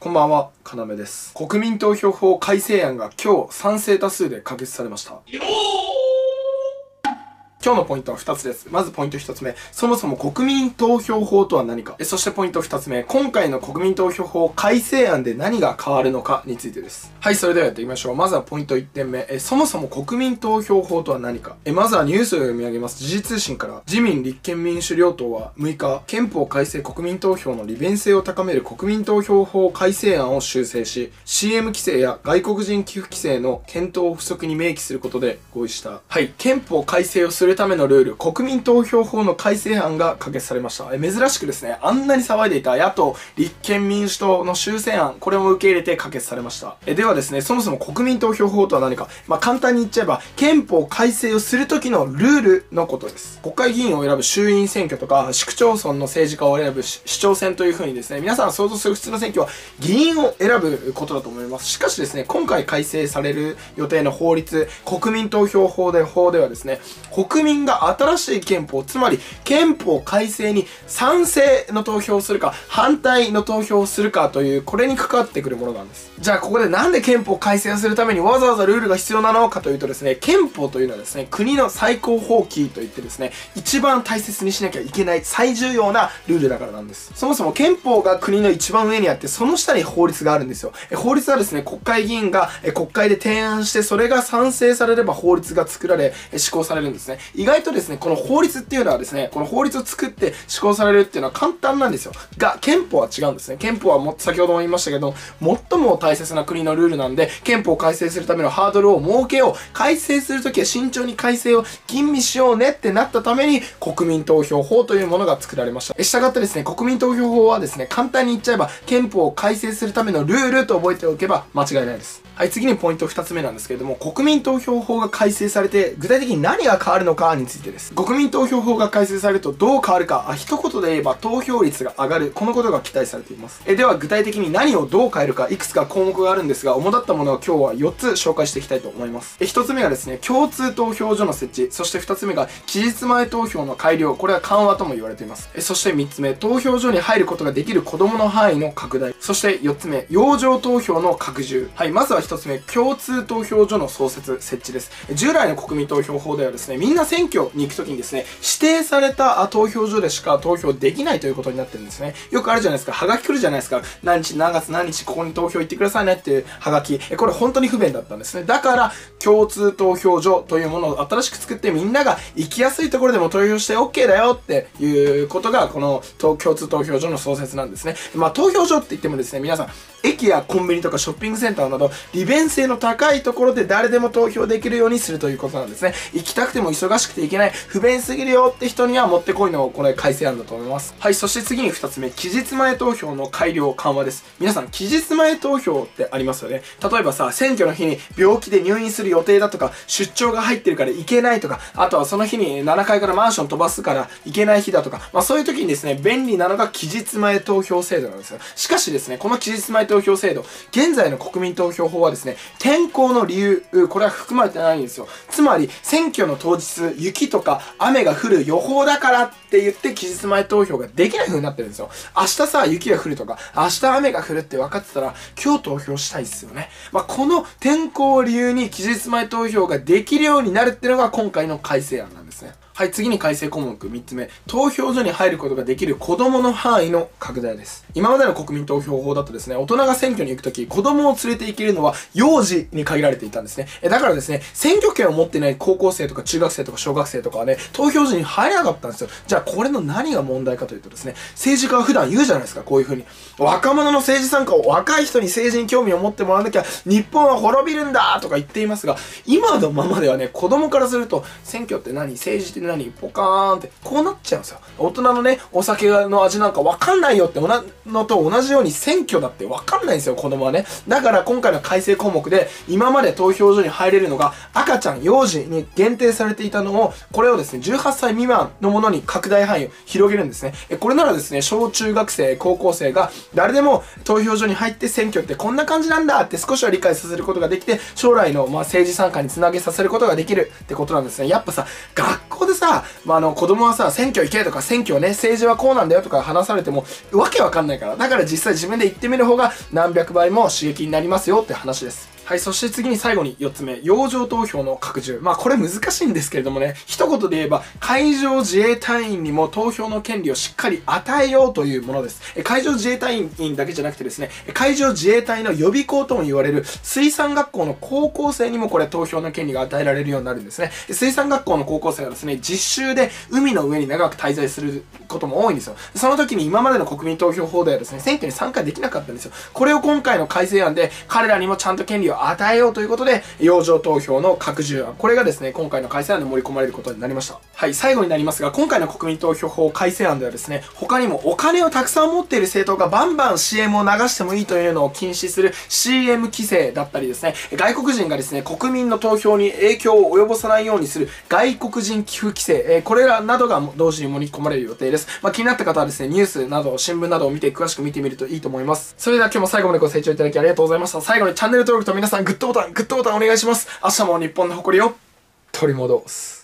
こんばんは、かなめです。国民投票法改正案が今日賛成多数で可決されました。今日のポイントは2つです。まずポイント1つ目。そもそも国民投票法とは何か。そしてポイント2つ目。今回の国民投票法改正案で何が変わるのかについてです。はい、それではやっていきましょう。まずはポイント1点目。えそもそも国民投票法とは何か。えまずはニュースを読み上げます。時事通信から。自民立憲民主両党は6日、憲法改正国民投票の利便性を高める国民投票法改正案を修正し、CM 規制や外国人寄付規制の検討を不足に明記することで合意した。はい、憲法改正をするためのルール、国民投票法の改正案が可決されました。え珍しくですね、あんなに騒いでいた野党、立憲民主党の修正案、これも受け入れて可決されました。えではですね、そもそも国民投票法とは何か、まあ、簡単に言っちゃえば、憲法改正をするときのルールのことです。国会議員を選ぶ衆院選挙とか、市区町村の政治家を選ぶ市市長選というふうにですね、皆さん想像する普通の選挙は議員を選ぶことだと思います。しかしですね、今回改正される予定の法律、国民投票法で法ではですね、国民が新しい憲法、つまり憲法改正に賛成の投票をするか、反対の投票をするかという、これに関わってくるものなんです。じゃあここでなんで憲法改正をするためにわざわざルールが必要なのかというとですね、憲法というのはですね、国の最高法規といってですね、一番大切にしなきゃいけない最重要なルールだからなんです。そもそも憲法が国の一番上にあって、その下に法律があるんですよ。え法律はですね、国会議員が国会で提案して、それが賛成されれば法律が作られ、施行されるんですね。意外とですね、この法律っていうのはですね、この法律を作って施行されるっていうのは簡単なんですよ。が、憲法は違うんですね。憲法はも、先ほども言いましたけど、最も大切な国のルールなんで、憲法を改正するためのハードルを設けよう。改正するときは慎重に改正を吟味しようねってなったために、国民投票法というものが作られました。えしたがってですね、国民投票法はですね、簡単に言っちゃえば、憲法を改正するためのルールと覚えておけば間違いないです。はい、次にポイント2つ目なんですけれども、国民投票法が改正されて、具体的に何が変わるのかかについてです。国民投票法が改正されるとどう変わるか、あ一言で言えば投票率が上がる。このことが期待されています。えでは具体的に何をどう変えるか、いくつか項目があるんですが、主だったものは今日は4つ紹介していきたいと思います。え1つ目がですね、共通投票所の設置。そして2つ目が期日前投票の改良。これは緩和とも言われています。えそして3つ目、投票所に入ることができる子供の範囲の拡大。そして4つ目、洋上投票の拡充。はい、まずは1つ目、共通投票所の創設、設置です。従来の国民投票法ではですね、みんな選挙に行くときにですね、指定されたあ投票所でしか投票できないということになってるんですね。よくあるじゃないですか。はがき来るじゃないですか。何日何月何日ここに投票行ってくださいねっていうはがき。えこれ本当に不便だったんですね。だから、共通投票所というものを新しく作ってみんなが行きやすいところでも投票して OK だよっていうことが、この共通投票所の創設なんですね。まあ、投票所って言ってもですね、皆さん、駅やコンビニとかショッピングセンターなど利便性の高いところで誰でも投票できるようにするということなんですね行きたくても忙しくて行けない。不便すぎるよって人にはもってこいのこれ改正案だと思います。はいそして次に2つ目。期日前投票の改良緩和です。皆さん期日前投票ってありますよね。例えばさ選挙の日に病気で入院する予定だとか出張が入ってるから行けないとかあとはその日に7階からマンション飛ばすから行けない日だとかまあそういう時にですね便利なのが期日前投票制度なんですよ。しかしですねこの期日前投票制度現在の国民投票法はですね天候の理由これは含まれてないんですよ。つまり選挙の当日雪とか雨が降る予報だからって言って期日前投票ができない風になってるんですよ。明日さ雪が降るとか明日雨が降るって分かってたら今日投票したいっすよね。まあこの天候を理由に期日前投票ができるようになるっていうのが今回の改正案なんです。はい、次に改正項目3つ目。投票所に入ることができる子供の範囲の拡大です。今までの国民投票法だとですね、大人が選挙に行くとき、子供を連れて行けるのは幼児に限られていたんですね。えだからですね、選挙権を持ってない高校生とか中学生とか小学生とかはね、投票所に入れなかったんですよ。じゃあこれの何が問題かというとですね、政治家は普段言うじゃないですか、こういう風に。若者の政治参加を若い人に政治に興味を持ってもらわなきゃ、日本は滅びるんだとか言っていますが、今のままではね、子供からすると、選挙って何？政治って何？ポカーンって、こうなっちゃうんですよ。大人のね、お酒の味なんかわかんないよってのと同じように選挙だってわかんないんですよ、子供はね。だから今回の改正項目で、今まで投票所に入れるのが、赤ちゃん、幼児に限定されていたのを、これをですね、18歳未満のものに拡大範囲を広げるんですね。えこれならですね、小中学生、高校生が、誰でも投票所に入って選挙ってこんな感じなんだって少しは理解させることができて、将来の、まあ、政治参加につなげさせることができるってことなんですね。やっぱさ、学校でさ、まあ、あの、子供はさ、選挙行けとか、選挙はね、政治はこうなんだよとか話されても、わけわかんないから。だから実際自分で行ってみる方が何百倍も刺激になりますよって話です。はい、そして次に最後に4つ目、洋上投票の拡充。まあこれ難しいんですけれどもね、一言で言えば、海上自衛隊員にも投票の権利をしっかり与えようというものです。海上自衛隊員だけじゃなくてですね、海上自衛隊の予備校とも言われる水産学校の高校生にもこれ投票の権利が与えられるようになるんですね。水産学校の高校生はですね、実習で海の上に長く滞在することも多いんですよ。その時に今までの国民投票法ではですね、選挙に参加できなかったんですよ。これを今回の改正案で彼らにもちゃんと権利を与えようということで、洋上投票の拡充案。これがですね、今回の改正案で盛り込まれることになりました。はい、最後になりますが、今回の国民投票法改正案ではですね、他にもお金をたくさん持っている政党がバンバン CM を流してもいいというのを禁止する CM 規制だったりですね、外国人がですね、国民の投票に影響を及ぼさないようにする外国人寄付規制、え、これらなどが同時に盛り込まれる予定です。まあ、気になった方はですね、ニュースなど、新聞などを見て詳しく見てみるといいと思います。それでは今日も最後までご清聴いただきありがとうございました。最後にチャンネル登録と皆さんグッドボタン、グッドボタンお願いします。明日も日本の誇りを取り戻す。